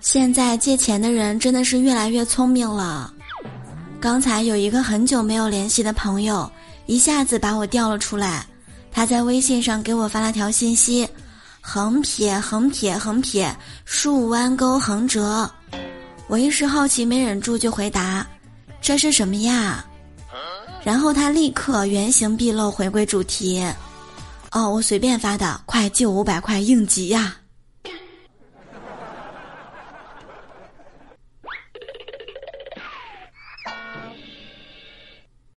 现在借钱的人真的是越来越聪明了。刚才有一个很久没有联系的朋友一下子把我调了出来他在微信上给我发了条信息横撇横撇横撇竖弯钩横折。我一时好奇没忍住就回答这是什么呀？然后他立刻原形毕露回归主题。哦我随便发的快借五百块应急呀。